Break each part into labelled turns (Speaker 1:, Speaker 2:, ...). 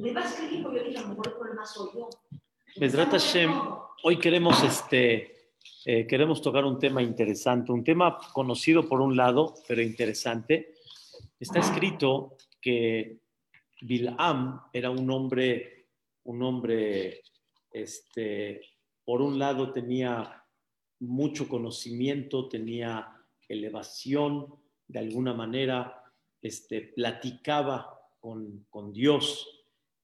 Speaker 1: Me va a escribir porque yo dije, a lo mejor el problema soy yo.
Speaker 2: Bezrat Hashem, hoy queremos, este, eh, queremos tocar un tema interesante, un tema conocido por un lado, pero interesante. Está escrito que Bilam era un hombre, un hombre, este, por un lado tenía mucho conocimiento, tenía elevación, de alguna manera, este, platicaba con, con Dios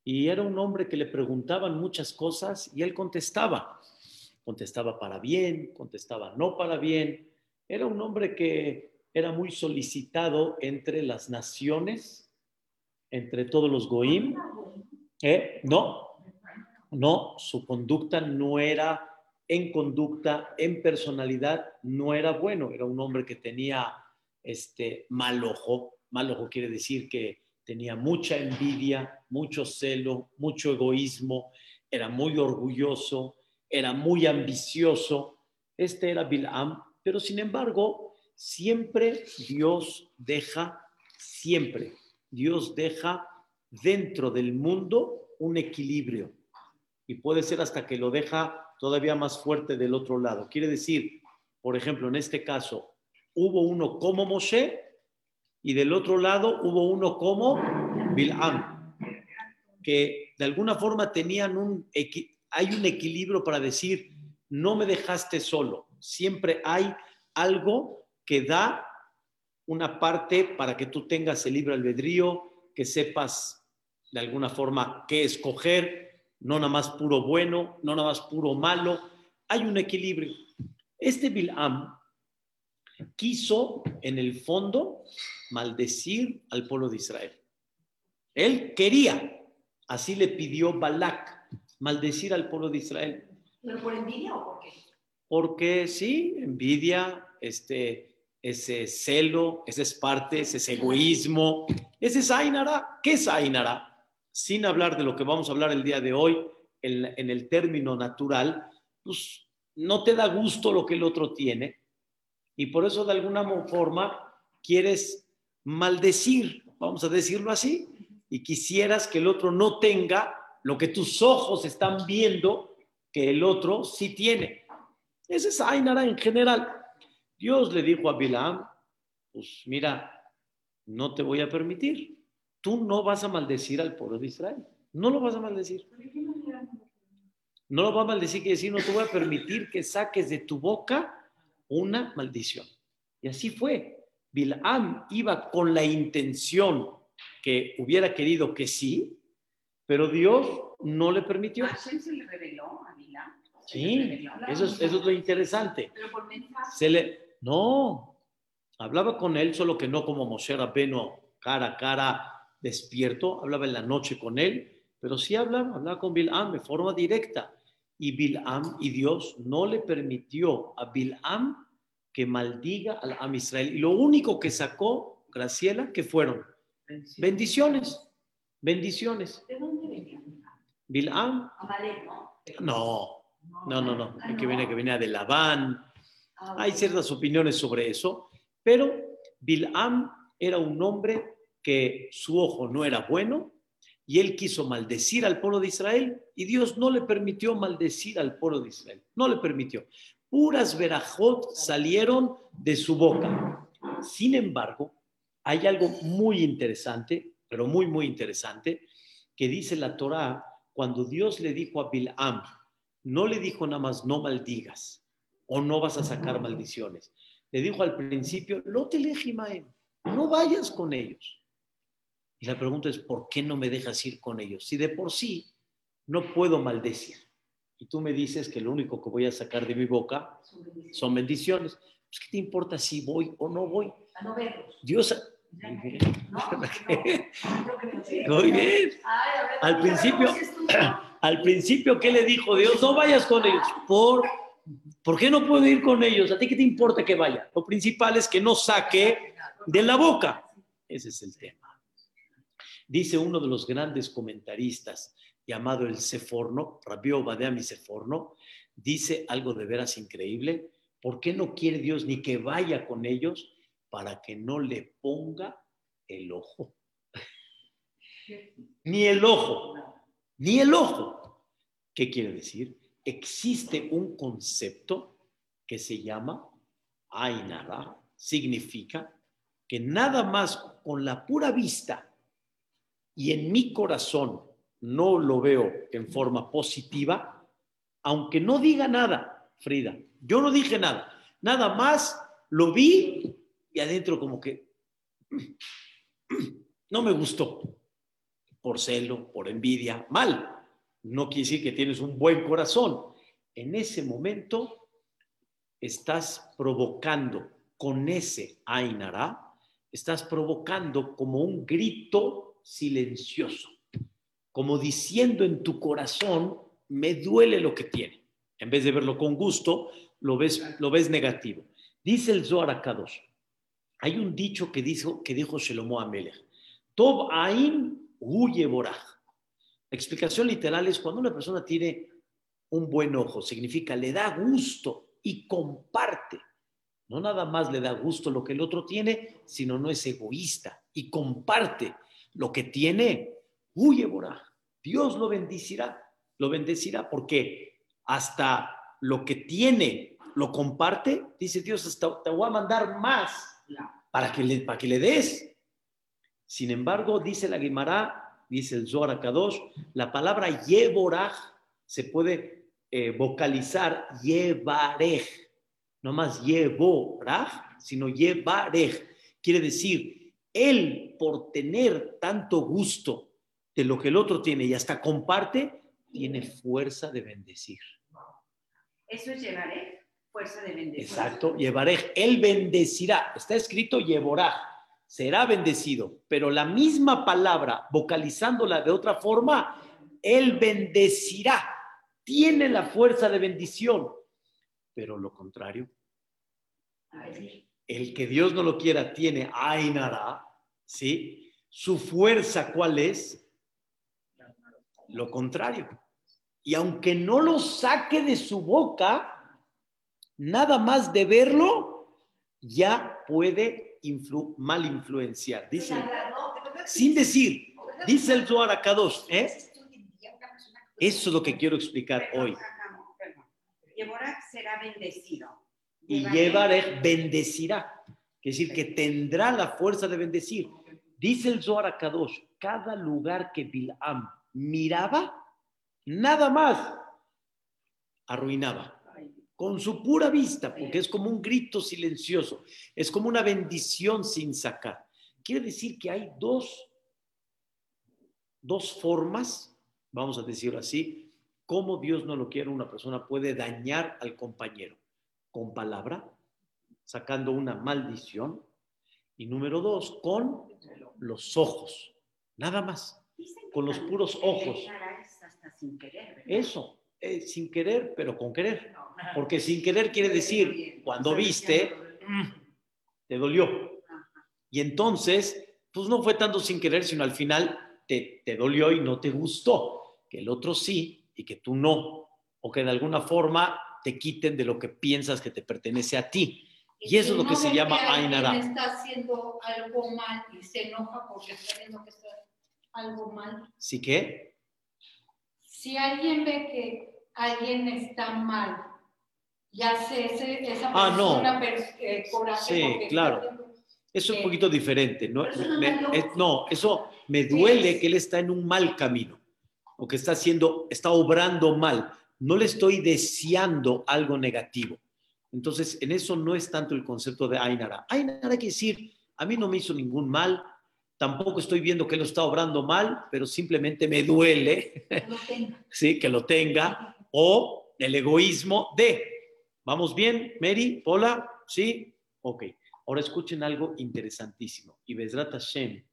Speaker 2: y era un hombre que le preguntaban muchas cosas y él contestaba. Contestaba para bien, contestaba no para bien. Era un hombre que era muy solicitado entre las naciones, entre todos los goim. ¿Eh? No, no, su conducta no era en conducta, en personalidad, no era bueno. Era un hombre que tenía este mal ojo. Mal ojo quiere decir que tenía mucha envidia, mucho celo, mucho egoísmo, era muy orgulloso, era muy ambicioso. Este era Bilam, pero sin embargo, siempre Dios deja, siempre Dios deja dentro del mundo un equilibrio. Y puede ser hasta que lo deja todavía más fuerte del otro lado. Quiere decir, por ejemplo, en este caso, hubo uno como Moshe y del otro lado hubo uno como Bilam, que de alguna forma tenían un, hay un equilibrio para decir, no me dejaste solo, siempre hay algo que da una parte para que tú tengas el libre albedrío, que sepas de alguna forma qué escoger, no nada más puro bueno, no nada más puro malo, hay un equilibrio. Este Bilam quiso en el fondo maldecir al pueblo de Israel. Él quería, así le pidió Balak, maldecir al pueblo de Israel.
Speaker 1: ¿Pero por envidia o por qué?
Speaker 2: Porque sí, envidia, este, ese celo, ese es parte, ese egoísmo, ese es Ainara. ¿Qué es Ainara? Sin hablar de lo que vamos a hablar el día de hoy, en, en el término natural, pues no te da gusto lo que el otro tiene, y por eso de alguna forma quieres maldecir, vamos a decirlo así, y quisieras que el otro no tenga lo que tus ojos están viendo que el otro sí tiene. Ese es Ainara en general. Dios le dijo a Bilam, pues mira, no te voy a permitir. Tú no vas a maldecir al pueblo de Israel. No lo vas a maldecir. No lo vas a maldecir, quiere decir, no te voy a permitir que saques de tu boca una maldición. Y así fue. Bilam iba con la intención que hubiera querido que sí, pero Dios no le permitió.
Speaker 1: se le reveló a Bilam?
Speaker 2: Sí, eso es, eso es lo interesante. Se le, no, hablaba con él, solo que no como Moshe Rabbeinu, cara a cara, despierto, hablaba en la noche con él, pero sí hablaba, hablaba con Bilam de forma directa y Bilam y Dios no le permitió a Bilam que maldiga al Am Israel. Y lo único que sacó, Graciela, que fueron bendiciones. Bendiciones.
Speaker 1: ¿De dónde venía?
Speaker 2: Bilam. No, no, no, no. Ah, que viene, que venía de Labán. Ah, Hay ciertas opiniones sobre eso, pero Bilam era un hombre que su ojo no era bueno, y él quiso maldecir al pueblo de Israel y Dios no le permitió maldecir al pueblo de Israel, no le permitió. Puras verajot salieron de su boca. Sin embargo, hay algo muy interesante, pero muy, muy interesante, que dice la Torá cuando Dios le dijo a Bilam, no le dijo nada más no maldigas o no vas a sacar maldiciones. Le dijo al principio, no te no vayas con ellos. Y la pregunta es, ¿por qué no me dejas ir con ellos? Si de por sí no puedo maldecir. Y tú me dices que lo único que voy a sacar de mi boca son bendiciones. Pues, ¿Qué te importa si voy o no voy?
Speaker 1: A no verlos.
Speaker 2: Dios... Muy bien. Al principio, al principio, ¿qué le dijo Dios? No vayas con ellos. ¿Por, ¿Por qué no puedo ir con ellos? ¿A ti qué te importa que vaya? Lo principal es que no saque de la boca. Ese es el tema. Dice uno de los grandes comentaristas llamado el Seforno, Rabbi Obadeami Seforno, dice algo de veras increíble. ¿Por qué no quiere Dios ni que vaya con ellos para que no le ponga el ojo? ni el ojo. ni el ojo. ¿Qué quiere decir? Existe un concepto que se llama Ainara, significa que nada más con la pura vista y en mi corazón no lo veo en forma positiva, aunque no diga nada, Frida, yo no dije nada, nada más lo vi y adentro como que no me gustó, por celo, por envidia, mal. No quiere decir que tienes un buen corazón. En ese momento estás provocando con ese Ainara, estás provocando como un grito silencioso, como diciendo en tu corazón, me duele lo que tiene. En vez de verlo con gusto, lo ves, lo ves negativo. Dice el Zohar Akadosh, hay un dicho que dijo, que dijo Shelomo Amelech, Tob Ain Huye Boraj. La explicación literal es cuando una persona tiene un buen ojo, significa le da gusto y comparte. No nada más le da gusto lo que el otro tiene, sino no es egoísta y comparte lo que tiene. Huye Boraj. Dios lo bendecirá, lo bendecirá porque hasta lo que tiene lo comparte, dice Dios, hasta te voy a mandar más para que le, para que le des. Sin embargo, dice la Guimara, dice el Zohar la palabra Yeboraj se puede eh, vocalizar Yevarej, no más Yeboraj, sino Yevarej. Quiere decir, él por tener tanto gusto de lo que el otro tiene y hasta comparte, tiene fuerza de bendecir.
Speaker 1: Eso es llevaré fuerza de bendecir.
Speaker 2: Exacto, Yevarej, él bendecirá. Está escrito Yeboraj será bendecido, pero la misma palabra, vocalizándola de otra forma, Él bendecirá, tiene la fuerza de bendición, pero lo contrario, el que Dios no lo quiera tiene Ainara, ¿sí? Su fuerza, ¿cuál es? Lo contrario. Y aunque no lo saque de su boca, nada más de verlo, ya puede influ mal influenciar. Dice, sin decir, dice el Zohar Akadosh, ¿eh? Eso es lo que quiero explicar hoy.
Speaker 1: Será bendecido.
Speaker 2: Y Yevarech bendecirá. Es decir, que tendrá la fuerza de bendecir. Dice el Zohar Akadosh, cada lugar que Bilam miraba, nada más arruinaba con su pura vista, porque es como un grito silencioso, es como una bendición sin sacar. Quiere decir que hay dos, dos formas, vamos a decirlo así, cómo Dios no lo quiere, una persona puede dañar al compañero con palabra, sacando una maldición, y número dos, con los ojos, nada más, con los puros ojos. Eso, eh, sin querer, pero con querer. Porque sin querer quiere decir, cuando viste, te dolió. Y entonces, pues no fue tanto sin querer, sino al final te, te dolió y no te gustó. Que el otro sí y que tú no. O que de alguna forma te quiten de lo que piensas que te pertenece a ti. Y, eso es lo que se llama Ainara.
Speaker 3: está haciendo algo mal y se enoja porque está viendo que está algo mal.
Speaker 2: ¿Sí qué?
Speaker 3: Si alguien ve que alguien está mal, ya sé ese, esa
Speaker 2: Ah, no.
Speaker 3: persona per- eh, coraje
Speaker 2: Sí, claro.
Speaker 3: está haciendo-
Speaker 2: Es un poquito diferente. ¿no?
Speaker 3: eso
Speaker 2: Me-
Speaker 3: no
Speaker 2: es- no, eso me duele que él está en un mal camino o que está haciendo, está obrando mal. No le estoy deseando algo negativo. Entonces, en eso no es tanto el concepto de Ainara. Ainara quiere decir, a mí no me hizo ningún mal, tampoco estoy viendo que lo está obrando mal, pero simplemente me duele,
Speaker 3: tenga.
Speaker 2: ¿sí? Que lo tenga, o el egoísmo de, ¿vamos bien, Mary? Hola, ¿sí? Ok. Ahora escuchen algo interesantísimo. Y Bezrat Hashem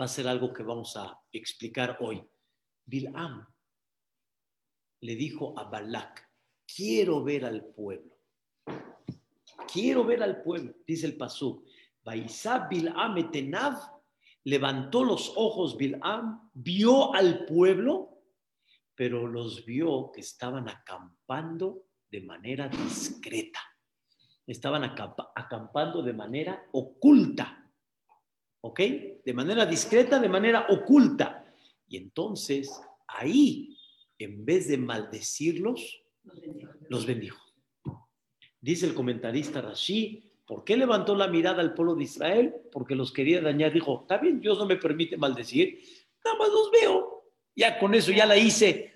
Speaker 2: va a ser algo que vamos a explicar hoy. Bilam le dijo a Balak, quiero ver al pueblo. Quiero ver al pueblo, dice el Pasuk. Baisá Bilam etenav, levantó los ojos Bilam, vio al pueblo, pero los vio que estaban acampando de manera discreta. Estaban acampa- acampando de manera oculta. ¿Ok? De manera discreta, de manera oculta. Y entonces ahí, en vez de maldecirlos,
Speaker 1: Los bendijo.
Speaker 2: los bendijo. Dice el comentarista Rashi, ¿por qué levantó la mirada al pueblo de Israel? Porque los quería dañar. Dijo, está bien, Dios no me permite maldecir, nada más los veo. Ya con eso ya la hice.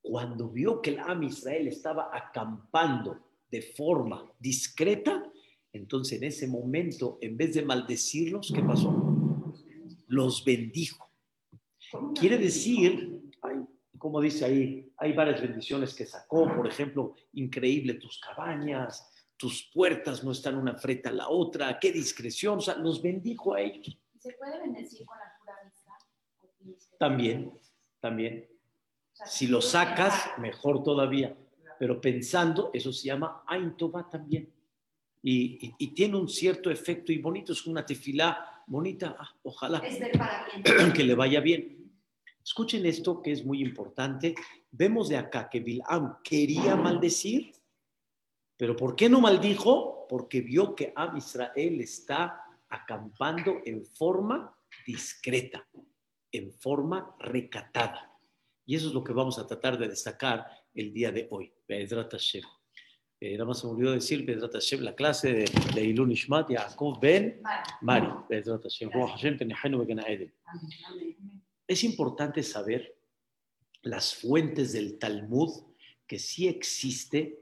Speaker 2: Cuando vio que el Am Israel estaba acampando de forma discreta, entonces en ese momento, en vez de maldecirlos, ¿qué pasó? Los bendijo. Quiere decir, como dice ahí, hay varias bendiciones que sacó, por ejemplo, increíble tus cabañas, tus puertas no están una frente a la otra, qué discreción, o sea, los bendijo a ellos.
Speaker 3: ¿Se puede bendecir con la pura vista?
Speaker 2: También, también.
Speaker 3: O sea,
Speaker 2: Si lo sacas, mejor todavía. Pero pensando, eso se llama Ain Tová también. Y, y- y tiene un cierto efecto y bonito, es una tefilá bonita, ah, ojalá
Speaker 3: Es para bien.
Speaker 2: que le vaya bien. Escuchen esto que es muy importante. Vemos de acá que Bilam quería maldecir, pero ¿por qué no maldijo? Porque vio que Am Israel está acampando en forma discreta, en forma recatada. Y eso es lo que vamos a tratar de destacar el día de hoy. Be'ezrat Hashem. Eh, nada más se me olvidó decir, Be'ezrat Hashem, la clase de, de Ilun Ishmat, Yaakov Ben. Mari. Be'ezrat Hashem. Ruach Hashem,
Speaker 1: amén.
Speaker 2: Es importante saber las fuentes del Talmud que sí existe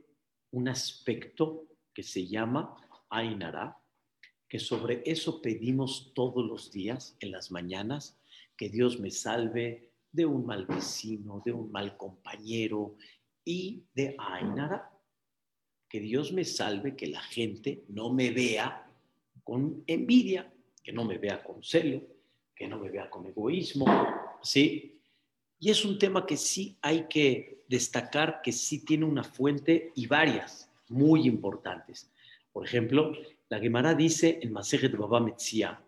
Speaker 2: un aspecto que se llama Ainara, que sobre eso pedimos todos los días en las mañanas, que Dios me salve de un mal vecino, de un mal compañero y de Ainara. Que Dios me salve, que la gente no me vea con envidia, que no me vea con celo, que no me vea con egoísmo, ¿sí? Y es un tema que sí hay que destacar que sí tiene una fuente y varias muy importantes. Por ejemplo, la Gemara dice en Masejet Baba Metzia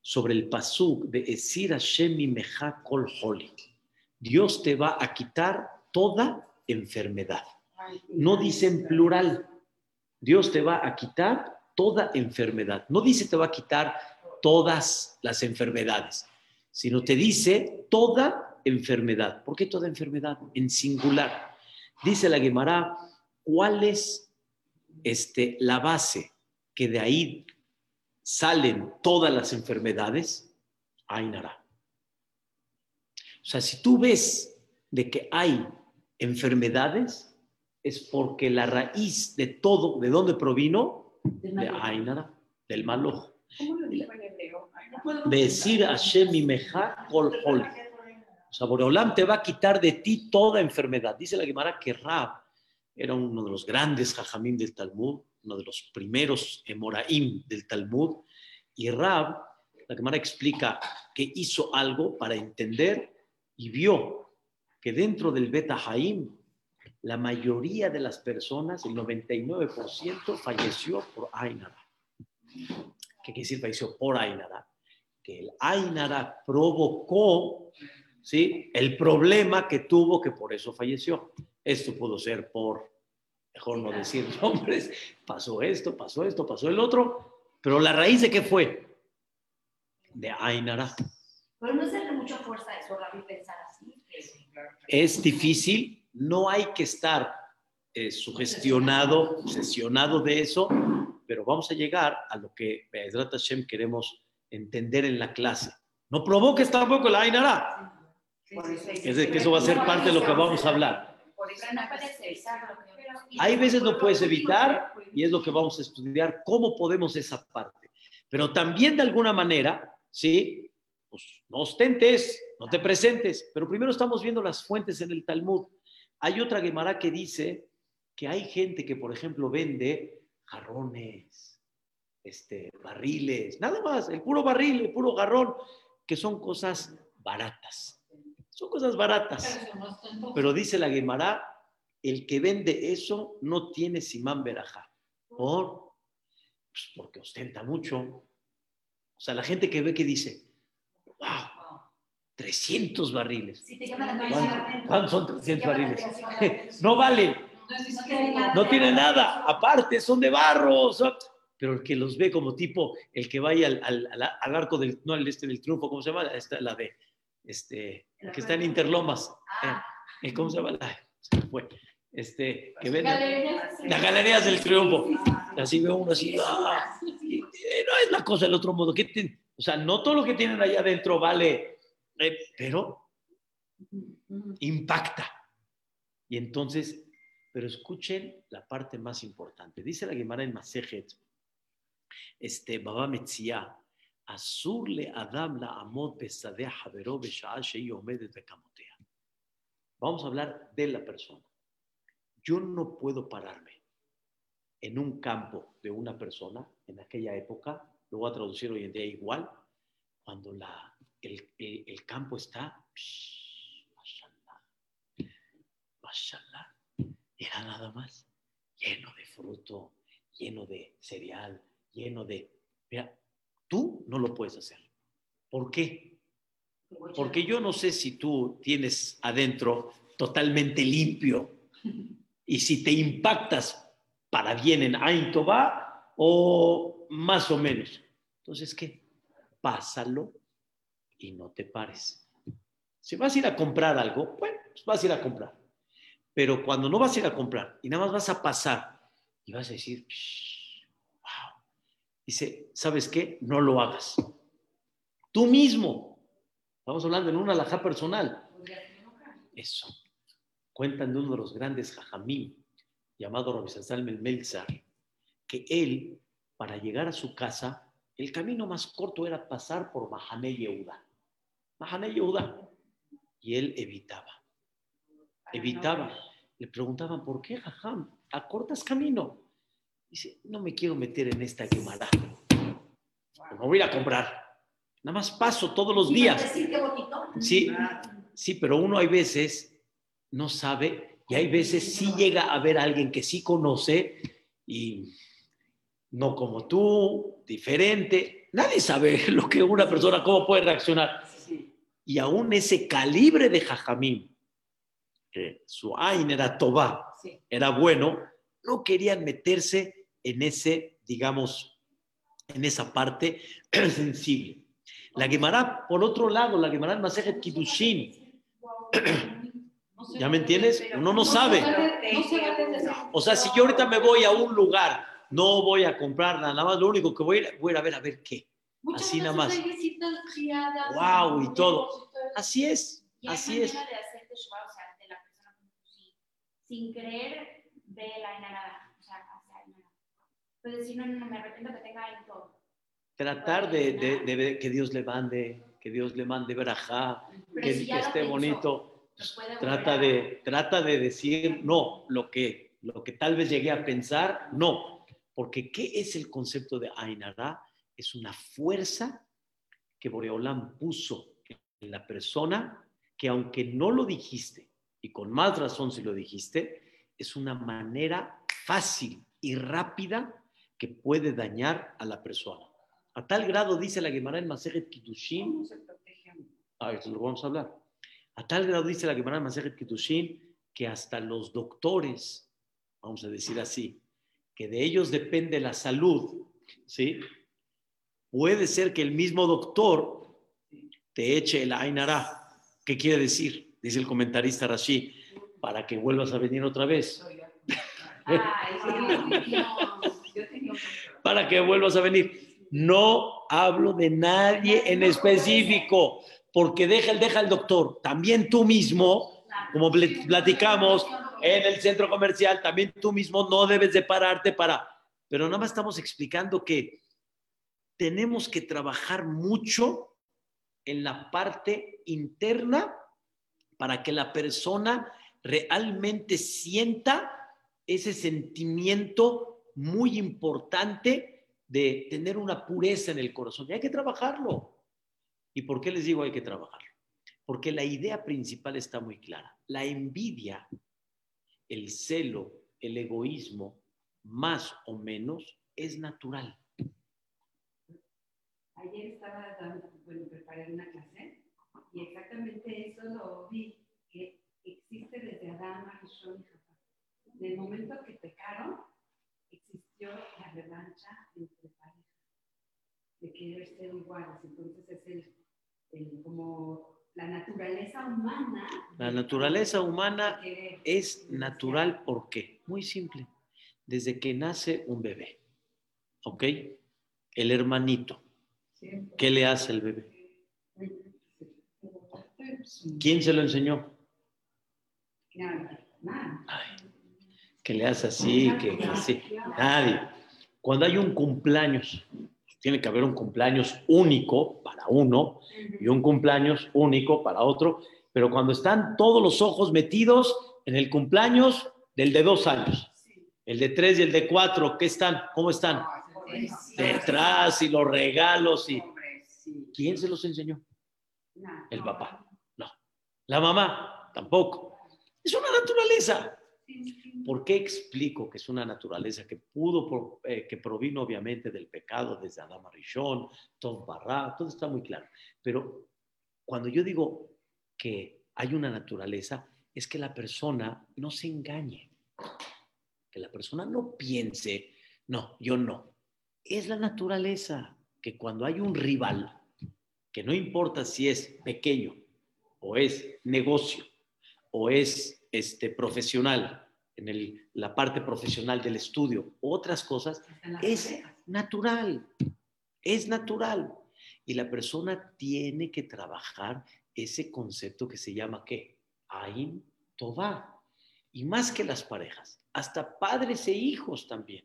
Speaker 2: sobre el pasuk de Esir Hashem Mimeja Kol Holi. Dios te va a quitar toda enfermedad. No dice en plural. Dios te va a quitar toda enfermedad. No dice te va a quitar todas las enfermedades, sino te dice toda enfermedad. ¿Por qué toda enfermedad? En singular. Dice la Gemara, ¿cuál es este, la base que de ahí salen todas las enfermedades? Ainara. O sea, si tú ves de que hay enfermedades, es porque la raíz de todo, ¿de dónde provino? De Ainara, del mal ojo.
Speaker 1: ¿Cómo lo
Speaker 2: Decir Hashem Mimeja Kol Holi. O sea, Boreolam te va a quitar de ti toda enfermedad. Dice la Gemara que Rab era uno de los grandes jajamim del Talmud, uno de los primeros Emoraim del Talmud. Y Rab, la Gemara explica que hizo algo para entender y vio que dentro del Beta Haim, la mayoría de las personas, el 99%, falleció por Ainara. ¿Qué quiere decir falleció por Ainara? Que el Ainara provocó ¿sí? el problema que tuvo que por eso falleció. Esto pudo ser por, mejor no decir nombres, pasó esto, pasó esto, pasó el otro, pero la raíz de qué fue? De Ainara.
Speaker 3: Pero no es de mucha fuerza eso, Rabbi, pensar así.
Speaker 2: Es difícil, no hay que estar eh, sugestionado, obsesionado de eso, pero vamos a llegar a lo que Hashem queremos entender en la clase. No provoques tampoco la Ainara. Es de que eso va a ser parte de lo que vamos a hablar.
Speaker 3: Lo
Speaker 2: Hay veces no puedes evitar y es lo que vamos a estudiar, cómo podemos esa parte. Pero también de alguna manera, ¿sí? Pues no ostentes, no te presentes, pero primero estamos viendo las fuentes en el Talmud. Hay otra Gemara que dice que hay gente que, por ejemplo, vende jarrones, este, barriles, nada más, el puro barril, el puro garrón, que son cosas baratas. Son cosas baratas. Pero dice la Gemara, el que vende eso no tiene simán verajá. ¿Por? Pues porque ostenta mucho. O sea, la gente que ve que dice, wow, 300 barriles.
Speaker 3: Si te llaman la
Speaker 2: ¿Cuánto-
Speaker 3: atención,
Speaker 2: ¿Cuántos son 300
Speaker 3: llama la
Speaker 2: barriles? No vale, no tiene nada. Aparte, son de barro. son- Pero el que los ve como tipo, el que vaya al, al- al- al arco del, no, el este del triunfo, ¿cómo se llama? Esta, la de, este,
Speaker 1: la
Speaker 2: que está en. Interlomas.
Speaker 1: Ah,
Speaker 2: Eh, ¿Cómo se llama? la- fue. Este, que
Speaker 3: Galerías.
Speaker 2: las galerías del triunfo. Así veo uno así. ah, y- y no es la cosa del otro modo. ¿Qué te- o sea, no todo lo que tienen allá adentro vale, eh, pero impacta. Y entonces, pero escuchen la parte más importante. Dice la Gemara en Masejet, este, Baba Metzia, Azur le Adam la amot besadeh havero beshaa shehi omedet bekamotea. Vamos a hablar de la persona. Yo no puedo pararme en un campo de una persona en aquella época, lo voy a traducir hoy en día igual, cuando la, el, el- el campo está, psh, mashallah, mashallah, era nada más lleno de fruto, lleno de cereal, lleno de... Mira, tú no lo puedes hacer. ¿Por qué? Porque yo no sé si tú tienes adentro totalmente limpio y si te impactas para bien en Ain Tová o más o menos. Entonces, ¿qué? Pásalo y no te pares. Si vas a ir a comprar algo, bueno, pues vas a ir a comprar. Pero cuando no vas a ir a comprar y nada más vas a pasar y vas a decir, wow, dice, ¿sabes qué? No lo hagas. Tú mismo. Estamos hablando en una alajá personal. Eso. Cuentan de uno de los grandes jajamim, llamado Rabbi el Melzar, que él, para llegar a su casa, el camino más corto era pasar por Mahané Yehuda. Mahané Yehuda. Y él evitaba. Evitaba. Le preguntaban, ¿por qué, jajam? Acortas camino. Dice, no me quiero meter en esta quemada. No voy a ir a comprar. Nada más paso todos los días.
Speaker 1: decir qué bonito.
Speaker 2: Sí, sí, pero uno hay veces no sabe y hay veces sí llega a ver a alguien que sí conoce y no como tú, diferente. Nadie sabe lo que una persona, cómo puede reaccionar. Y aún ese calibre de Jajamín, que su Ain era Tobá,
Speaker 1: Sí.
Speaker 2: era bueno, no querían meterse en ese, digamos, en esa parte sensible. La Gemara, por otro lado, la Gemara en Masejet Kiddushin, ¿ya me entiendes? Uno no sabe. O sea, si yo ahorita me voy a un lugar, no voy a comprar nada, nada más lo único que voy a ir, voy a ver a ver qué. Así nada más. Guau, y todo. Así es, así es.
Speaker 1: manera de hacer teshuva, o Pues decir, no, no, no, me arrepiento que tenga ahí todo.
Speaker 2: Tratar de, de- de ver que Dios le mande, que Dios le mande verajá, que,
Speaker 1: si
Speaker 2: que esté
Speaker 1: pensó,
Speaker 2: bonito.
Speaker 1: puede
Speaker 2: Trata
Speaker 1: a-
Speaker 2: de, trata de decir no, lo que, lo que tal vez llegué a pensar, no. Porque ¿qué es el concepto de Ainara? Es una fuerza que Boreolam puso en la persona que aunque no lo dijiste, y con más razón si lo dijiste, es una manera fácil y rápida que puede dañar a la persona. A tal grado, dice la Gemara en Masejet Kiddushin. Ah, eso lo vamos a hablar. A tal grado dice la Gemara Masejet Kiddushin que hasta los doctores, vamos a decir así, que de ellos depende la salud, ¿sí? Puede ser que el mismo doctor te eche el Ainara. ¿Qué quiere decir? Dice el comentarista Rashi, para que vuelvas a venir otra vez.
Speaker 1: Ay, sí, no, un
Speaker 2: Para que vuelvas a venir. No hablo de nadie en específico, porque deja el, deja el doctor. También tú mismo como pl- platicamos en el centro comercial, también tú mismo no debes de pararte para... Pero nada más estamos explicando que tenemos que trabajar mucho en la parte interna para que la persona realmente sienta ese sentimiento muy importante de tener una pureza en el corazón. Y hay que trabajarlo. ¿Y por qué les digo hay que trabajarlo? Porque la idea principal está muy clara. La envidia, el celo, el egoísmo, más o menos, es natural.
Speaker 4: Ayer estaba dando, bueno, preparé una clase y exactamente eso lo vi, que existe desde Adán a Rishon y Jafar. En el momento que pecaron, existió la revancha entre parejas, de querer ser iguales. Entonces es el, el como la naturaleza humana.
Speaker 2: La naturaleza humana es natural, ¿por qué? Muy simple. Desde que nace un bebé, ¿ok? El hermanito, ¿qué le hace el bebé? ¿Quién se lo enseñó? Ay, que le hace así, que, que. Nadie. Cuando hay un cumpleaños, tiene que haber un cumpleaños único para uno y un cumpleaños único para otro, pero cuando están todos los ojos metidos en el cumpleaños del de dos años, el de tres y el de cuatro, ¿qué están? ¿Cómo están? Detrás y los regalos y... ¿Quién se los enseñó? El papá. No. La mamá tampoco. Es una naturaleza. ¿Por qué explico que es una naturaleza que pudo, eh, que provino obviamente del pecado desde Adán Rishon, Tov Barra, todo está muy claro. Pero cuando yo digo que hay una naturaleza, es que la persona no se engañe, que la persona no piense, no, yo no. Es la naturaleza que cuando hay un rival, que no importa si es pequeño o es negocio o es este, profesional, en el- la parte profesional del estudio, otras cosas, es
Speaker 4: parejas.
Speaker 2: natural, es natural. Y la persona tiene que trabajar ese concepto que se llama ¿qué? Ain Tová. Y más que las parejas, hasta padres e hijos también.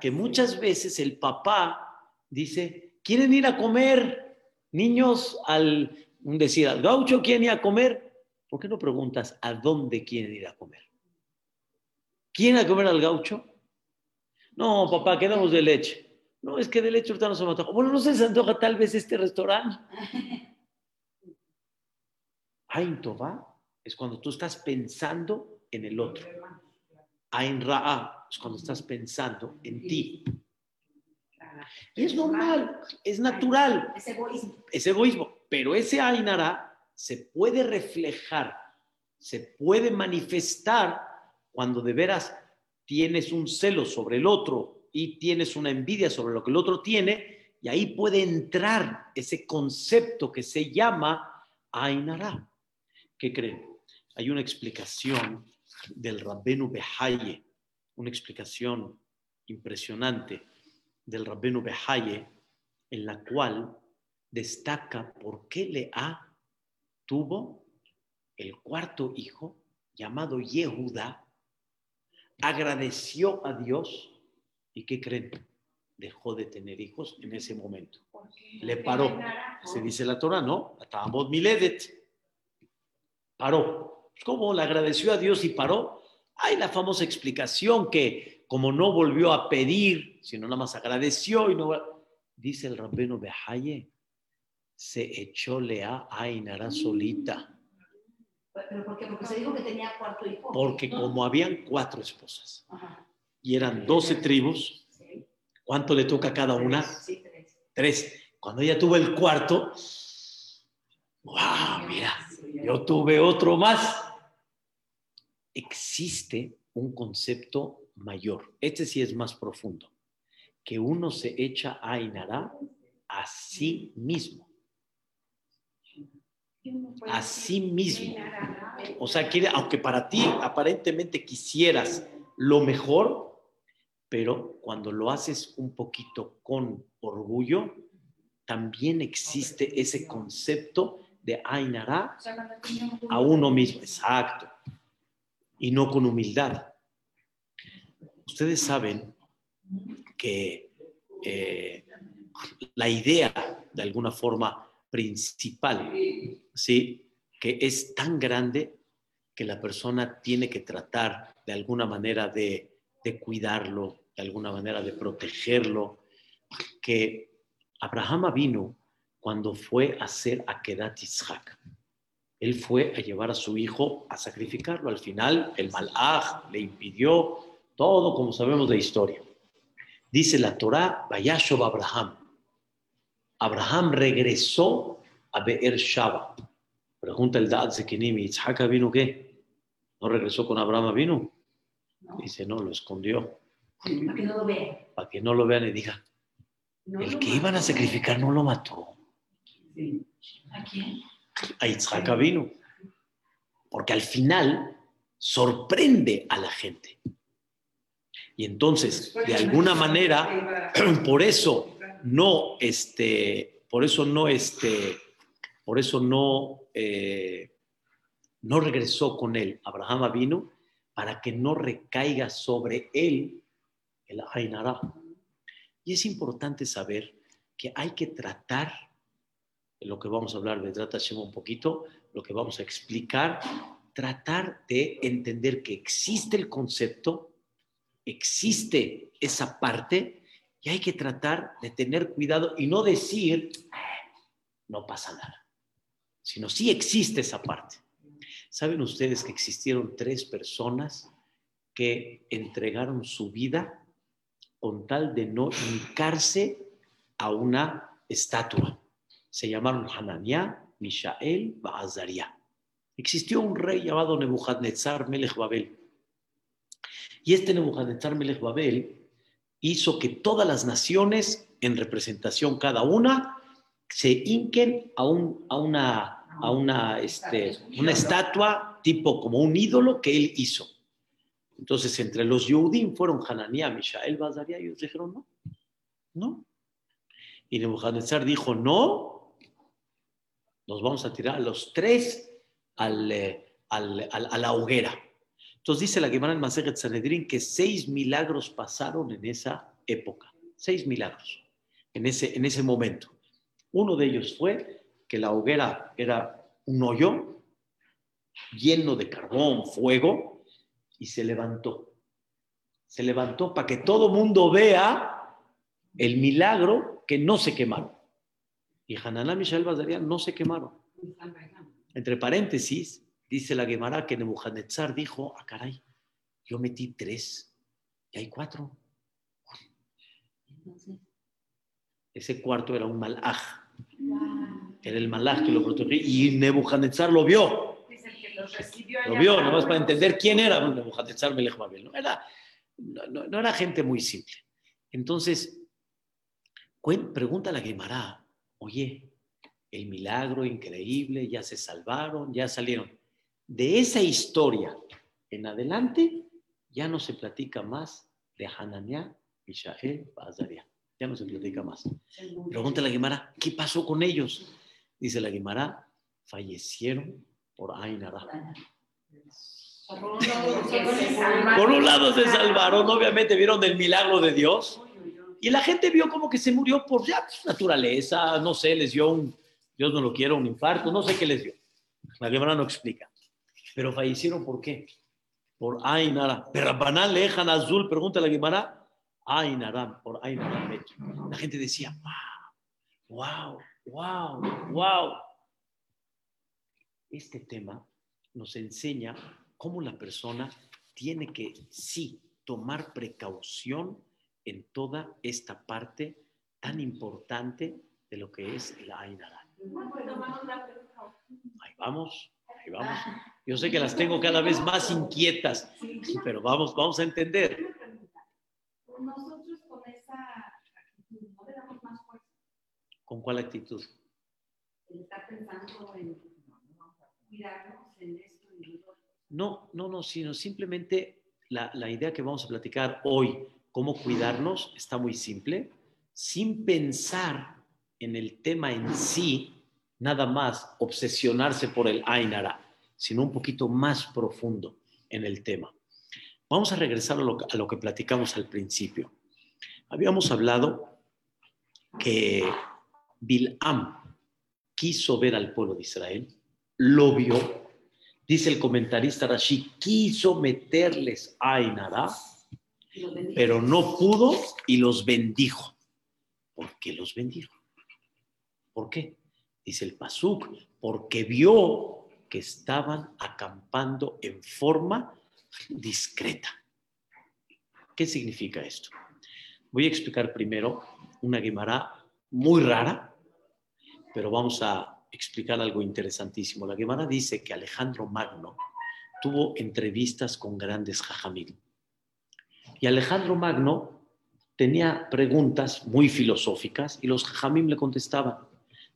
Speaker 2: Que muchas veces el papá dice, ¿quieren ir a comer niños al, decir, al gaucho quieren ir a comer? ¿Por qué no preguntas a dónde quieren ir a comer? ¿Quieren a comer al gaucho? No, papá, quedamos de leche. No, es que de leche ahorita no se me antoja. Bueno, no se les antoja tal vez este restaurante. Ain Tová es cuando tú estás pensando en el otro. Ain Ra'a es cuando estás pensando en ti. Y es normal, es natural,
Speaker 1: Es egoísmo.
Speaker 2: es egoísmo. Pero ese Ainara se puede reflejar, se puede manifestar cuando de veras tienes un celo sobre el otro y tienes una envidia sobre lo que el otro tiene, y ahí puede entrar ese concepto que se llama Ainara. ¿Qué creen? Hay una explicación del Rabbenu Behaye, una explicación impresionante del Rabbenu Behaye, en la cual destaca por qué Lea tuvo el cuarto hijo, llamado Yehuda, agradeció a Dios y ¿qué creen? Dejó de tener hijos en ese momento. Le paró. Se dice la Torah, ¿no? Atamot miledet. Paró. ¿Cómo le agradeció a Dios y paró? Hay la famosa explicación que como no volvió a pedir, sino nada más agradeció y no... Dice el Rabbeno Behaye, se echó Lea a Ainara solita,
Speaker 1: ¿Pero por qué? Porque se dijo que tenía cuarto hijo.
Speaker 2: porque como habían cuatro esposas
Speaker 1: Ajá.
Speaker 2: y eran doce tribus,
Speaker 1: Sí.
Speaker 2: ¿cuánto le toca a cada una?
Speaker 1: Sí, tres.
Speaker 2: Tres. Cuando ella tuvo el cuarto, ¡wow! Mira, yo tuve otro más. Existe un concepto mayor. Este sí es más profundo. Que uno se echa a Ainara a sí mismo. A sí mismo. O sea, quiere, aunque para ti aparentemente quisieras lo mejor, pero cuando lo haces un poquito con orgullo, también existe ese concepto de Ainara a uno mismo, exacto, y no con humildad. Ustedes saben que eh, la idea, de alguna forma principal, ¿sí? que es tan grande que la persona tiene que tratar de alguna manera de, de cuidarlo, de alguna manera de protegerlo, que Abraham vino cuando fue a hacer Akedat Yitzhak. Él fue a llevar a su hijo a sacrificarlo. Al final, el Malach le impidió todo, como sabemos de historia. Dice la Torah, Vayashov Abraham. Abraham regresó a Beer Shaba. Pregunta el Dad Zekinim, ¿Yitzhak vino qué? ¿No regresó con Abraham vino? Dice, no, lo escondió.
Speaker 1: Para que no lo vean.
Speaker 2: Para que no lo vean y digan,
Speaker 4: No
Speaker 2: el que iban a sacrificar no lo mató.
Speaker 4: Sí.
Speaker 1: ¿A quién?
Speaker 2: A Yitzhak vino. Porque al final sorprende a la gente. Y entonces, de alguna manera, por eso no, este, por eso no, este, por eso no, eh, no regresó con él. Abraham vino para que no recaiga sobre él el Ainara. Y es importante saber que hay que tratar, lo que vamos a hablar de Trata un poquito, lo que vamos a explicar, tratar de entender que existe el concepto, existe esa parte y hay que tratar de tener cuidado y no decir, "Ah, no pasa nada, sino sí existe esa parte. ¿Saben ustedes que existieron tres personas que entregaron su vida con tal de no hincarse a una estatua? Se llamaron Hananiah, Mishael, Baazaria. Existió un rey llamado Nebuchadnezzar Melech Babel. Y este Nebuchadnezzar Melech Babel hizo que todas las naciones, en representación cada una, se hinquen a, un, a una a una, este, una estatua tipo como un ídolo que él hizo. Entonces, entre los Yehudim fueron Hananiah, Mishael, Bazaria, y ellos dijeron no, no. Y Nebuchadnezzar dijo no, nos vamos a tirar a los tres al, eh, al, al, a la hoguera. Entonces dice la Gemara en Maseret Sanedrín que seis milagros pasaron en esa época, seis milagros en ese, en ese momento. Uno de ellos fue que la hoguera era un hoyo lleno de carbón, fuego, y se levantó. Se levantó para que todo mundo vea el milagro que no se quemaron. Y Hananá, Mishael Bazaria no se quemaron. Entre paréntesis, dice la Gemara que Nebuchadnezzar dijo, ah, caray, yo metí tres y hay cuatro. Ese cuarto era un malaj. Era el malaj que lo protegió y Nebuchadnezzar lo vio.
Speaker 1: Es el que los recibió
Speaker 2: Lo vio,
Speaker 1: afuera.
Speaker 2: nomás para entender quién era Nebuchadnezzar Melech Babel. No era, no, no- no era gente muy simple. Entonces, pregunta a la Gemara, oye, el milagro increíble, ya se salvaron, ya salieron. De esa historia en adelante, ya no se platica más de Hananiah, Mishael, Bazaria. Ya no se platica más. Pregunta la Gemara, ¿qué pasó con ellos? Dice la Gemara, fallecieron por Ainara. Por un lado, se salvaron. Obviamente vieron el milagro de Dios, y la gente vio como que se murió por ya naturaleza, no sé, les dio un, Dios no lo quiera, un infarto, no sé qué les dio. La Gemara no explica. Pero fallecieron por qué? Por Ainara. Pero Banal lejan azul, pregunta la Gemara, Ainara, por Ainara. La gente decía, wow, wow, wow, wow. Este tema nos enseña cómo la persona tiene que, sí, tomar precaución en toda esta parte tan importante de lo que es el Ainara. Ahí vamos, ahí vamos. Yo sé que las tengo cada vez más inquietas, pero vamos, vamos a entender.
Speaker 4: Una pregunta. Nosotros con esa actitud, ¿no le damos más fuerza?
Speaker 2: ¿Con cuál actitud?
Speaker 4: El estar pensando en cuidarnos en esto y en lo otro.
Speaker 2: No, no, no, sino simplemente la, la idea que vamos a platicar hoy, cómo cuidarnos, está muy simple, sin pensar en el tema en sí, nada más obsesionarse por el Ainara, sino un poquito más profundo en el tema. Vamos a regresar a lo, a lo que platicamos al principio. Habíamos hablado que Bilam quiso ver al pueblo de Israel, lo vio, dice el comentarista Rashi, quiso meterles
Speaker 4: lo bendijo.
Speaker 2: pero no pudo y los bendijo. ¿Por qué los bendijo? ¿Por qué? Dice el Pasuk, porque vio que estaban acampando en forma discreta. ¿Qué significa esto? Voy a explicar primero una Gemara muy rara, pero vamos a explicar algo interesantísimo. La Gemara dice que Alejandro Magno tuvo entrevistas con grandes jajamim. Y Alejandro Magno tenía preguntas muy filosóficas y los jajamim le contestaban.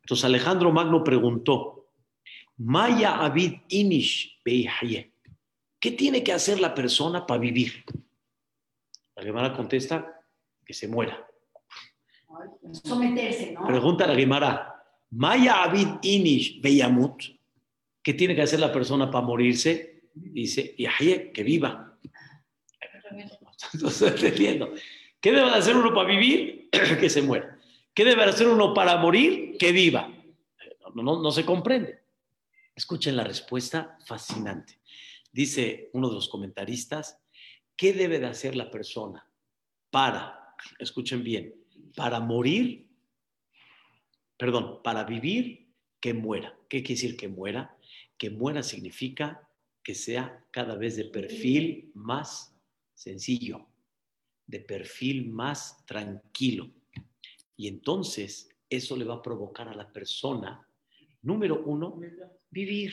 Speaker 2: Entonces Alejandro Magno preguntó, Maya Abid Inish Beihye. ¿Qué tiene que hacer la persona para vivir? La Gemara contesta que se muera.
Speaker 1: Someterse, ¿no?
Speaker 2: Pregunta la Gemara, Maya Abid Inish Beyamut. ¿Qué tiene que hacer la persona para morirse? Dice, Yahye, que viva. No entendiendo. ¿Qué debe hacer uno para vivir? que se muera. ¿Qué debe hacer uno para morir? Que viva. No, no, no se comprende. Escuchen la respuesta fascinante. Dice uno de los comentaristas, ¿qué debe de hacer la persona para, escuchen bien, para morir, perdón, para vivir, que muera? ¿Qué quiere decir que muera? Que muera significa que sea cada vez de perfil más sencillo, de perfil más tranquilo. Y entonces eso le va a provocar a la persona, número uno, vivir.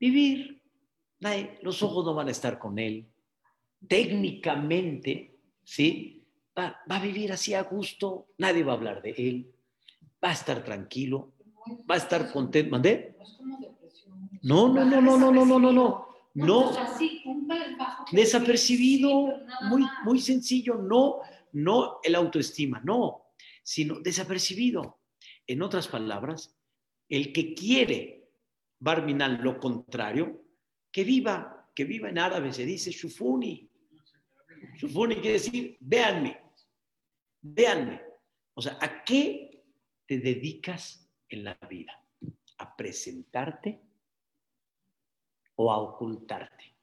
Speaker 2: Vivir. Los ojos no van a estar con él. Técnicamente, ¿sí? Va, va a vivir así a gusto. Nadie va a hablar de él. Va a estar tranquilo. Va a estar contento. ¿Mandé?
Speaker 3: No.
Speaker 2: No, no, no, no, no, no, no, no, no. Desapercibido, muy, muy sencillo, no, no el autoestima, no, sino desapercibido. En otras palabras, el que quiere Barminal lo contrario, que viva, que viva en árabe, se dice shufuni. Shufuni quiere decir, véanme, véanme. O sea, ¿a qué te dedicas en la vida? ¿A presentarte o a ocultarte?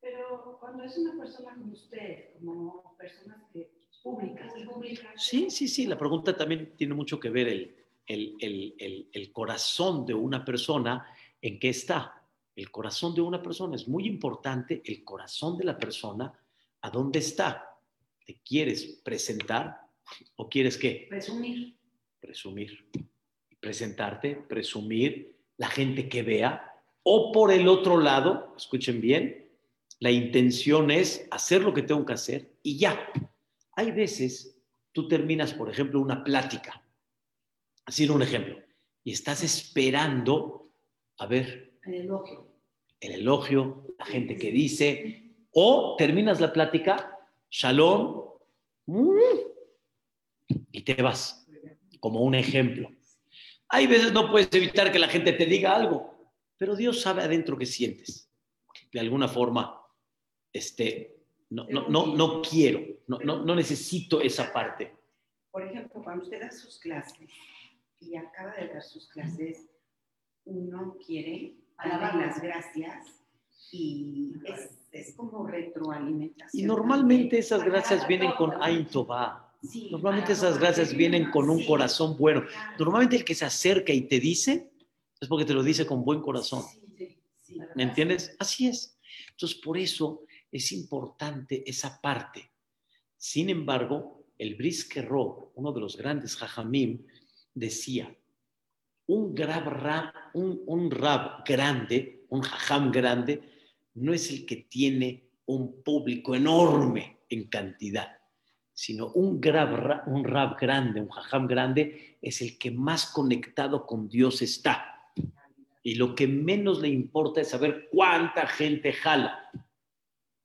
Speaker 4: Pero cuando es una persona como usted, como personas que públicas, públicas,
Speaker 2: Sí, sí, sí. La pregunta también tiene mucho que ver el, el, el, el, el corazón de una persona, en qué está. El corazón de una persona es muy importante, el corazón de la persona, ¿a dónde está? ¿Te quieres presentar o quieres qué?
Speaker 1: Presumir.
Speaker 2: Presumir. Presentarte, presumir, la gente que vea. O por el otro lado, escuchen bien, la intención es hacer lo que tengo que hacer y ya. Hay veces, tú terminas, por ejemplo, una plática, así un ejemplo, y estás esperando a ver
Speaker 1: El elogio.
Speaker 2: el elogio, la gente que dice, o terminas la plática, shalom, mm, y te vas, como un ejemplo. Hay veces no puedes evitar que la gente te diga algo, pero Dios sabe adentro qué sientes. De alguna forma, este, no, no, no, no quiero, no, no, no necesito esa parte.
Speaker 5: Por ejemplo, cuando usted da sus clases y acaba de dar sus clases, uno quiere
Speaker 1: Alabarlo.
Speaker 5: las gracias y es, es como retroalimentación.
Speaker 2: Y normalmente esas gracias vienen con. Ain Tová.
Speaker 5: Sí,
Speaker 2: Normalmente esas gracias vienen con un
Speaker 5: sí.
Speaker 2: corazón bueno. Normalmente el que se acerca y te dice es porque te lo dice con buen corazón.
Speaker 5: Sí.
Speaker 2: ¿Me entiendes? Así es. Entonces, por eso es importante esa parte. Sin embargo, el Briskerro, uno de los grandes Jajamim, decía, un grab rab, un, un rab grande, un jajam grande, no es el que tiene un público enorme en cantidad, sino un, grab, ra- un rab grande, un jajam grande, es el que más conectado con Dios está. Y lo que menos le importa es saber cuánta gente jala.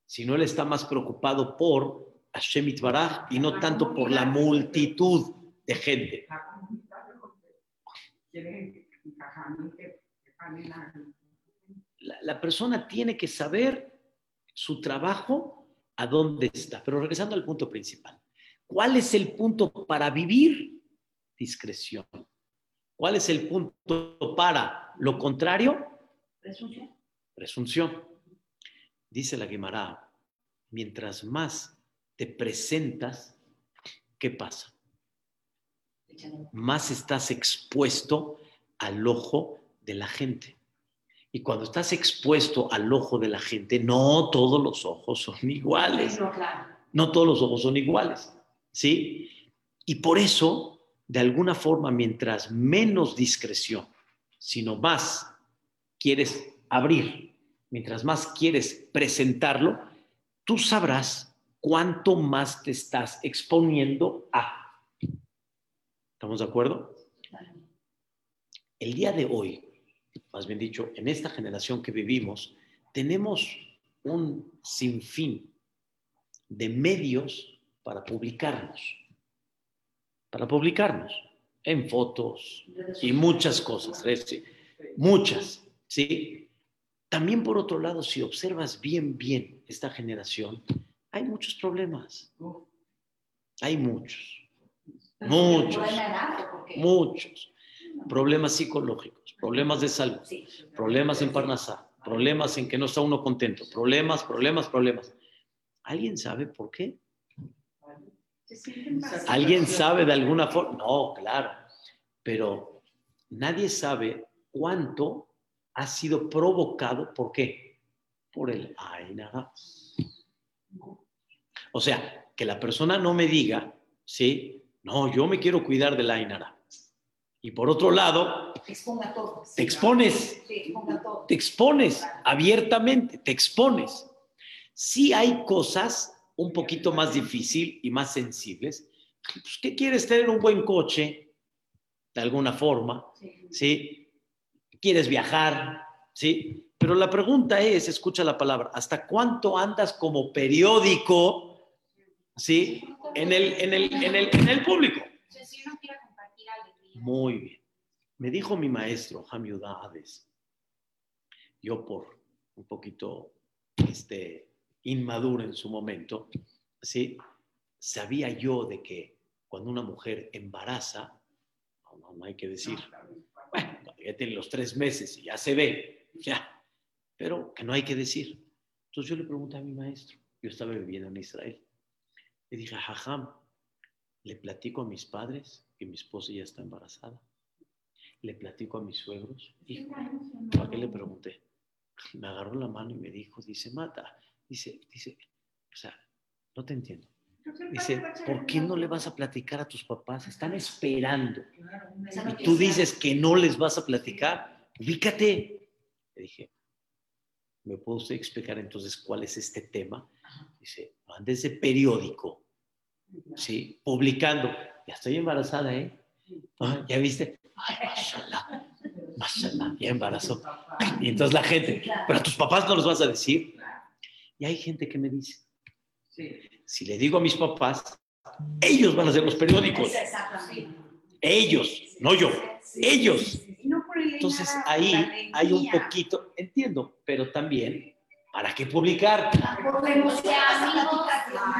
Speaker 2: Si no, él está más preocupado por Hashem Itbaraj y no tanto por la multitud de gente.
Speaker 6: La, la
Speaker 2: persona tiene que saber su trabajo a dónde está. Pero regresando al punto principal, ¿cuál es el punto para vivir? Discreción. ¿Cuál es el punto para lo contrario?
Speaker 1: Presunción.
Speaker 2: Presunción. Dice la Gemara, mientras más te presentas, ¿qué pasa? Más estás expuesto al ojo de la gente. Y cuando estás expuesto al ojo de la gente, no todos los ojos son iguales.
Speaker 1: No, claro.
Speaker 2: No todos los ojos son iguales. ¿Sí? Y por eso, de alguna forma, mientras menos discreción, sino más quieres abrir, mientras más quieres presentarlo, tú sabrás cuánto más te estás exponiendo a. ¿Estamos de acuerdo? El día de hoy, más bien dicho, en esta generación que vivimos, tenemos un sinfín de medios para publicarnos, para publicarnos en fotos y muchas cosas, muchas, ¿sí? También por otro lado, si observas bien, bien esta generación, hay muchos problemas, hay muchos, muchos, muchos problemas psicológicos, problemas de salud, problemas en Parnasá, problemas en que no está uno contento, problemas, problemas, problemas. ¿Alguien sabe por qué? ¿Alguien sabe de alguna forma? No, claro, pero nadie sabe cuánto ha sido provocado, ¿por qué? Por el Ainaga. O sea, que la persona no me diga, ¿sí? No, yo me quiero cuidar del Ainara. Y por otro lado,
Speaker 3: Exponga todo.
Speaker 2: te expones,
Speaker 3: Sí, exponga todo.
Speaker 2: te expones abiertamente, te expones. Sí hay cosas un poquito más difícil y más sensibles. Pues, ¿Qué quieres tener un buen coche? De alguna forma, ¿sí? Quieres viajar, ¿sí? Pero la pregunta es, escucha la palabra, ¿hasta cuánto andas como periódico, ¿sí? En el, en el, en el, en el público. Muy bien. Me dijo mi maestro, Hamiuda Hades, yo por un poquito este, inmaduro en su momento, ¿sí? sabía yo de que cuando una mujer embaraza, no, no, hay que decir, bueno, ya tiene los tres meses y ya se ve, ya, pero que no hay que decir. Entonces yo le pregunté a mi maestro, yo estaba viviendo en Israel, le dije, Jajam, le platico a mis padres que mi esposa ya está embarazada. Le platico a mis suegros. Hijo, ¿para qué le pregunté? Me agarró la mano y me dijo, dice, mata, dice, dice, o sea, no te entiendo. Dice, ¿por qué no le vas a platicar a tus papás? Están esperando. Y tú dices que no les vas a platicar. Ubícate. Le dije, ¿me puede usted explicar entonces cuál es este tema? Dice, andes de periódico, ¿sí? Publicando. Ya estoy embarazada, ¿eh? Ah, ¿Ya viste? Ay, mashallah, mashallah, ya embarazó. Y entonces la gente, pero a tus papás no los vas a decir. Y hay gente que me dice, si le digo a mis papás, ellos van a ser los periódicos. Ellos, no yo, ellos. Entonces ahí hay un poquito, entiendo, pero también, ¿para qué publicar?
Speaker 3: Por la emoción.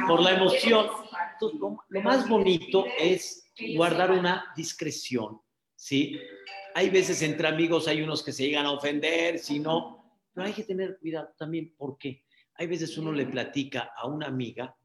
Speaker 2: Por la emoción. Entonces, lo, lo más bonito es guardar una discreción, ¿sí? Hay veces entre amigos hay unos que se llegan a ofender, si no, pero hay que tener cuidado también, porque hay veces uno le platica a una amiga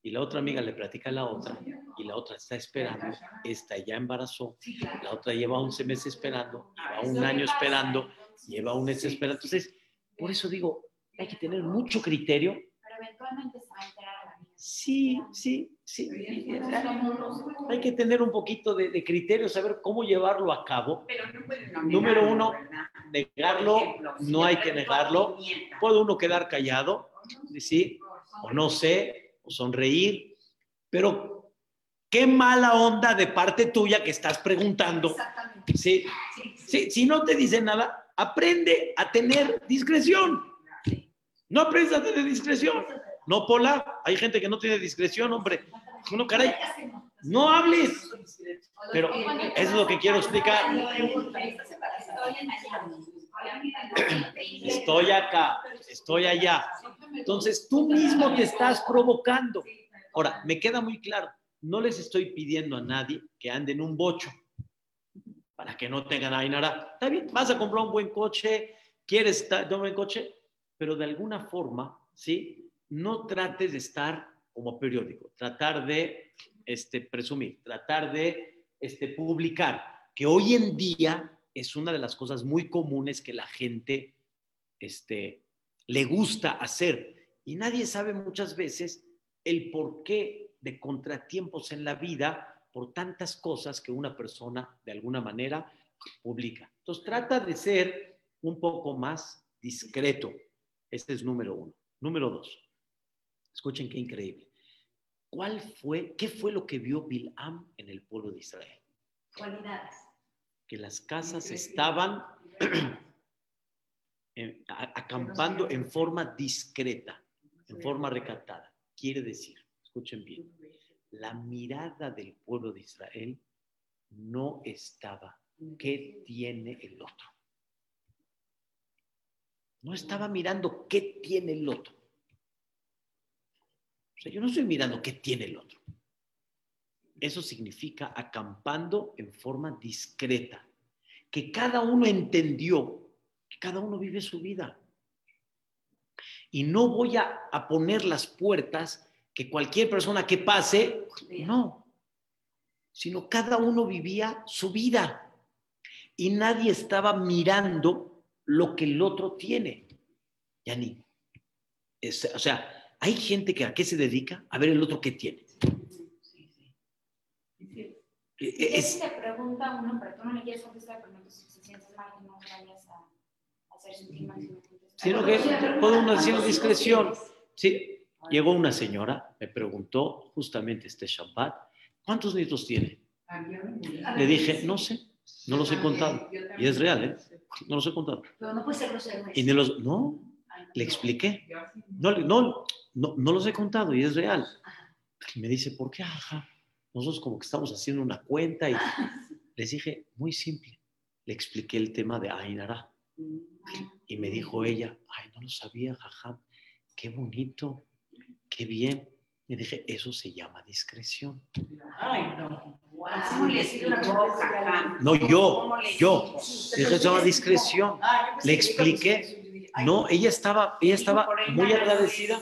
Speaker 2: y la otra amiga le platica a la otra y la otra está esperando, esta ya embarazó, la otra lleva 11 meses esperando, lleva un año esperando, lleva un mes esperando. Entonces, por eso digo, hay que tener mucho criterio.
Speaker 1: Pero eventualmente se va a enterar a la.
Speaker 2: Sí, sí, sí. Hay que tener un poquito de, de criterio, saber cómo llevarlo a cabo.
Speaker 5: Pero no pueden
Speaker 2: Número uno. Negarlo,
Speaker 5: ejemplo,
Speaker 2: no hay que negarlo. Puede uno quedar callado, ¿sí? O no sé, o sonreír, pero qué mala onda de parte tuya que estás preguntando,
Speaker 3: Exactamente.
Speaker 2: ¿sí? Sí, si no te dice nada, aprende a tener discreción. No aprendes a tener discreción. No, Pola, hay gente que no tiene discreción, hombre. Uno, caray, no hables. Pero eso es lo que quiero explicar. Estoy acá, estoy allá. Entonces tú mismo te estás provocando. Ahora, me queda muy claro, no les estoy pidiendo a nadie que ande en un bocho para que no tengan ahí nada. Está bien, vas a comprar un buen coche, quieres un buen coche, pero de alguna forma, ¿sí? No trates de estar como periódico, tratar de este, presumir, tratar de este, publicar, que hoy en día es una de las cosas muy comunes que la gente este, le gusta hacer. Y nadie sabe muchas veces el porqué de contratiempos en la vida por tantas cosas que una persona de alguna manera publica. Entonces trata de ser un poco más discreto. Este es número uno. Número dos. Escuchen qué increíble. ¿Cuál fue, qué fue lo que vio Bilam en el pueblo de Israel?
Speaker 3: Cualidades.
Speaker 2: Que las casas estaban en- a- acampando en forma discreta, en forma recatada. Quiere decir, escuchen bien, la mirada del pueblo de Israel no estaba qué tiene el otro. No estaba mirando qué tiene el otro. O sea, yo no estoy mirando qué tiene el otro. Eso significa acampando en forma discreta, que cada uno entendió que cada uno vive su vida. Y no voy a, poner las puertas que cualquier persona que pase, no, sino cada uno vivía su vida y nadie estaba mirando lo que el otro tiene. Ya ni. es- o sea, hay gente que a qué se dedica a ver el otro qué tiene. Eh,
Speaker 1: Y
Speaker 2: Es,
Speaker 1: si te pregunta uno, pero tú no le quieres contestar, pero no se sientes mal, que no vayas a hacer sentir mal
Speaker 2: sino que puede uno decir discreción. Sí, llegó una señora, me preguntó justamente este Shabbat, ¿cuántos nietos tiene? Le dije, no sé, no los he contado.
Speaker 6: Yo también.
Speaker 2: Y es real, ¿eh? No los he contado.
Speaker 1: Pero no puede ser grosero.
Speaker 2: Y ni los, no, le expliqué.
Speaker 6: Sí.
Speaker 2: No, no, no, no los he contado y es real. Y me dice, ¿por qué? Ajá. Nosotros como que estamos haciendo una cuenta y les dije, muy simple. Le expliqué el tema de Ainara. Y me dijo ella, ay, no lo sabía, jaja, qué bonito, qué bien. Y dije, eso se llama discreción.
Speaker 6: Ay, no.
Speaker 5: ¿Cómo le explicó, Jajam?
Speaker 2: No, yo,
Speaker 5: ¿Cómo le
Speaker 2: yo. Dije, se llama discreción. Le expliqué. No, ella estaba, ella estaba muy agradecida.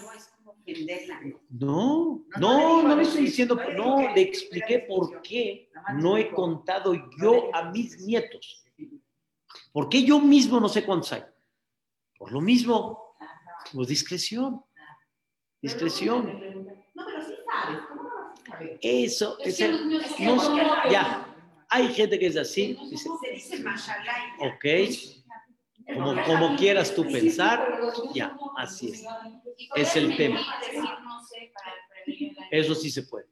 Speaker 5: Ofenderla, ¿no?
Speaker 2: No,
Speaker 6: No, le
Speaker 2: estoy diciendo,
Speaker 6: no le
Speaker 2: expliqué por qué no he contado yo a mis nietos. ¿Por qué yo mismo no sé cuántos hay? Por lo mismo, pues discreción. Discreción.
Speaker 6: No, pero sí sabes.
Speaker 2: Eso,
Speaker 3: Es
Speaker 2: el- ya, hay gente que es así, dice, ok, como, como quieras tú pensar, ya, así es. Es el tema. Eso sí se puede,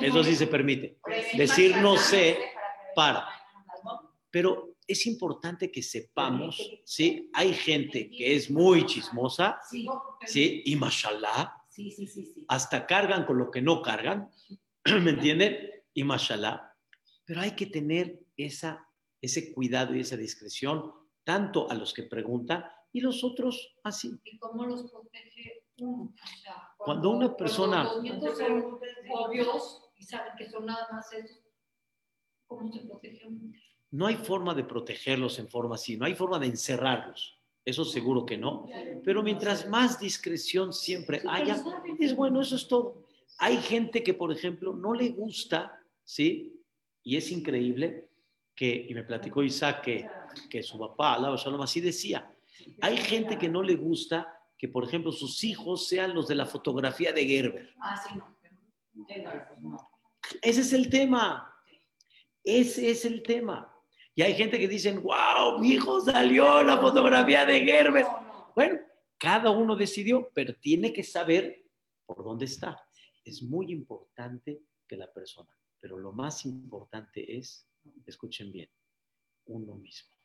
Speaker 2: eso sí se permite. Decir no sé para. Pero es importante que sepamos, ¿sí? Hay gente que es muy chismosa, ¿sí? Y mashallah, hasta cargan con lo que no cargan, ¿me entienden? Y mashallah. Pero hay que tener esa, ese cuidado y esa discreción, tanto a los que preguntan y los otros así.
Speaker 3: ¿Y cómo los protege uno? O sea,
Speaker 2: Cuando una persona-
Speaker 3: Cuando los nietos son obvios y saben que son nada más esos, ¿cómo se protege uno?
Speaker 2: No hay forma de protegerlos en forma así, no hay forma de encerrarlos. Eso seguro que no. Pero mientras más discreción siempre haya, es bueno, eso es todo. Hay gente que, por ejemplo, no le gusta, ¿sí? Y es increíble que, y me platicó Isaac que, que su papá, Alaba Shalom, así decía, hay gente que no le gusta que, por ejemplo, sus hijos sean los de la fotografía de Gerber.
Speaker 3: Ah, sí, no.
Speaker 2: Ese es el tema. Ese es el tema. Y hay gente que dicen, wow, mi hijo salió la fotografía de Gerber. Bueno, cada uno decidió, pero tiene que saber por dónde está. Es muy importante que la persona, pero lo más importante es, escuchen bien, uno mismo.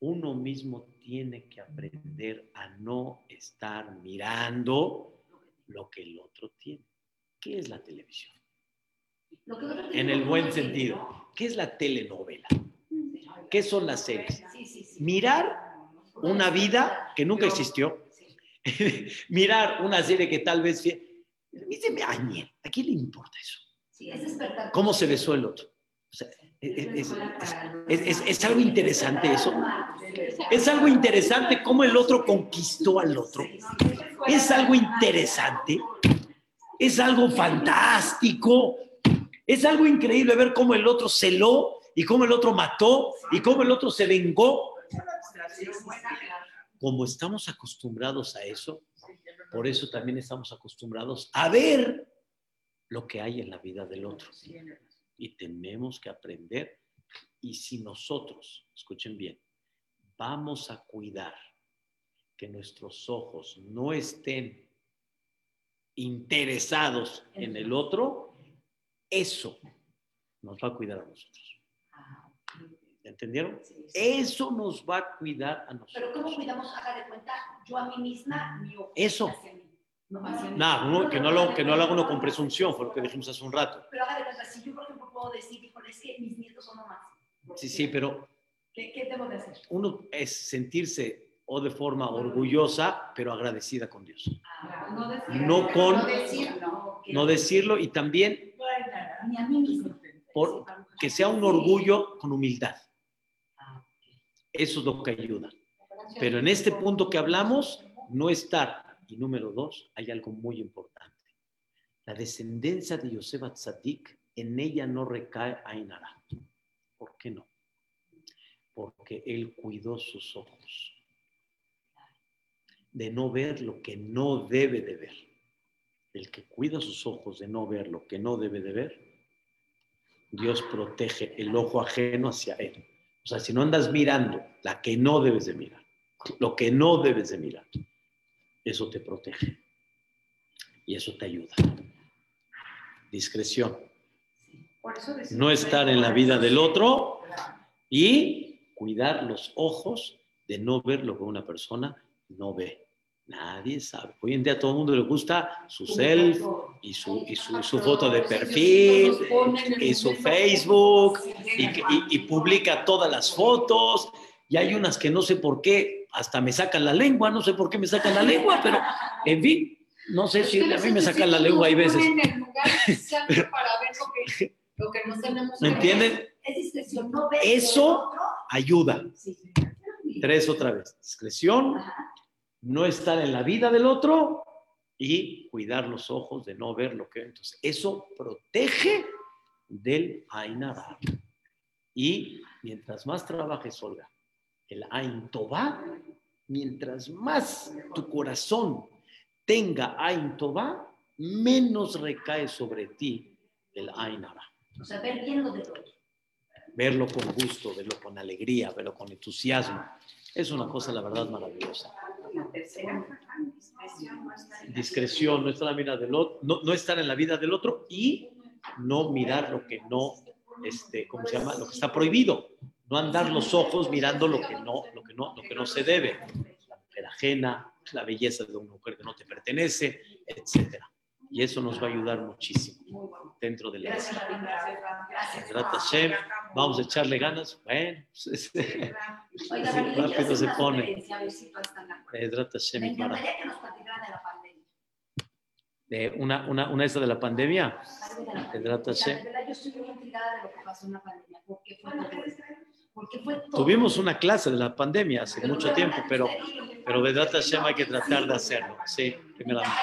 Speaker 2: Uno mismo tiene que aprender a no estar mirando lo que el otro tiene. ¿Qué es la televisión?
Speaker 3: Lo que otro
Speaker 2: En el buen sentido. ¿Qué es la telenovela? ¿Qué son las series?
Speaker 5: Sí, sí, sí.
Speaker 2: Mirar una vida que nunca existió. Mirar una serie que tal vez... fie- A mí se me añe. ¿A quién le importa eso? ¿Cómo se besó el otro? O sea, es, es- algo interesante eso. Es algo interesante cómo el otro conquistó al otro. Es algo interesante. Es algo fantástico. Es algo increíble ver cómo el otro celó y cómo el otro mató y cómo el otro se vengó. Como estamos acostumbrados a eso, por eso también estamos acostumbrados a ver lo que hay en la vida del otro. Y tenemos que aprender. Y si nosotros, escuchen bien, vamos a cuidar que nuestros ojos no estén interesados en el otro, eso nos va a cuidar a nosotros. ¿Entendieron?
Speaker 7: Sí, sí.
Speaker 2: Eso nos va a cuidar a
Speaker 7: Pero
Speaker 2: nosotros.
Speaker 7: ¿cómo cuidamos? Haga de cuenta, yo a mí misma, mi ojo
Speaker 2: Eso.
Speaker 7: hacia mí. No, hacia mí.
Speaker 2: Nada, uno- que, no lo, que no lo haga uno con presunción, fue lo que dijimos hace un rato.
Speaker 7: Pero haga de cuenta, si yo, puedo decir, híjole, es que mis nietos son lo máximo.
Speaker 2: Sí, sí, pero
Speaker 7: ¿Qué, ¿Qué debo de hacer?
Speaker 2: uno es sentirse o de forma orgullosa, pero agradecida con Dios.
Speaker 4: No, decir,
Speaker 2: No con-
Speaker 4: no decirlo.
Speaker 2: No decirlo y también
Speaker 7: Ni a mí misma.
Speaker 2: por, que sea un orgullo con humildad. Eso es lo que ayuda. Pero en este punto que hablamos, no estar. Y número dos, hay algo muy importante. La descendencia de Yosef Atzadik, en ella no recae Ainara. ¿Por qué no? Porque él cuidó sus ojos de no ver lo que no debe de ver. El que cuida sus ojos de no ver lo que no debe de ver, Dios protege el ojo ajeno hacia él. O sea, si no andas mirando la que no debes de mirar, lo que no debes de mirar, eso te protege y eso te ayuda. Discreción.
Speaker 4: Por eso decimos-
Speaker 2: No estar en la vida del otro y cuidar los ojos de no ver lo que una persona no ve. Nadie sabe. Hoy en día a todo el mundo le gusta su self y su, y su, su foto de perfil y su Facebook y, y- y publica todas las fotos y hay unas que no sé por qué, hasta me sacan la lengua, no sé por qué me sacan la lengua, pero en fin, no sé si a mí me sacan la lengua hay veces.
Speaker 3: En lo que, no tenemos
Speaker 2: ¿Me
Speaker 3: ver.
Speaker 2: entienden?
Speaker 7: Es discreción, no ves
Speaker 2: Eso-. Ayuda.
Speaker 7: Sí.
Speaker 2: Tres otra vez. Discreción,
Speaker 7: Ajá.
Speaker 2: no estar en la vida del otro y cuidar los ojos de no ver lo que... Entonces, eso protege del Ainara. Y mientras más trabajes, Olga, el Ain Tová, mientras más tu corazón tenga Ain Tová, menos recae sobre ti el Ainara.
Speaker 7: O sea, ver bien lo de otro.
Speaker 2: Verlo con gusto, verlo con alegría, verlo con entusiasmo. Es una cosa, la verdad, maravillosa.
Speaker 4: La tercera, discreción, no estar en la-
Speaker 2: discreción, no estar en la vida del otro, no, no estar en la vida del otro y no mirar lo que no, este, ¿cómo se llama? Lo que está prohibido. No andar los ojos mirando lo que no, lo que no, lo que no se debe. La mujer ajena, la belleza de una mujer que no te pertenece, etcétera. Y eso nos va a ayudar muchísimo dentro de la
Speaker 7: Gracias,
Speaker 2: Vamos a echarle ganas. Bueno, pues,
Speaker 7: Oiga,
Speaker 2: Sí, rápido se pone.
Speaker 7: a ver si de acuerdo.
Speaker 2: Bezrat Hashem,
Speaker 7: Me
Speaker 2: Itbaraj.
Speaker 7: encantaría que nos platicaran de la pandemia.
Speaker 2: Una, una, una esta de la pandemia.
Speaker 7: Algo de la pandemia. La verdad, yo estoy muy intrigada de lo que pasó en la pandemia. ¿Por qué fue
Speaker 2: Tuvimos una clase de la pandemia hace mucho tiempo, pero, pero Vedrat Hashem hay que tratar de hacerlo. Sí, primeramente.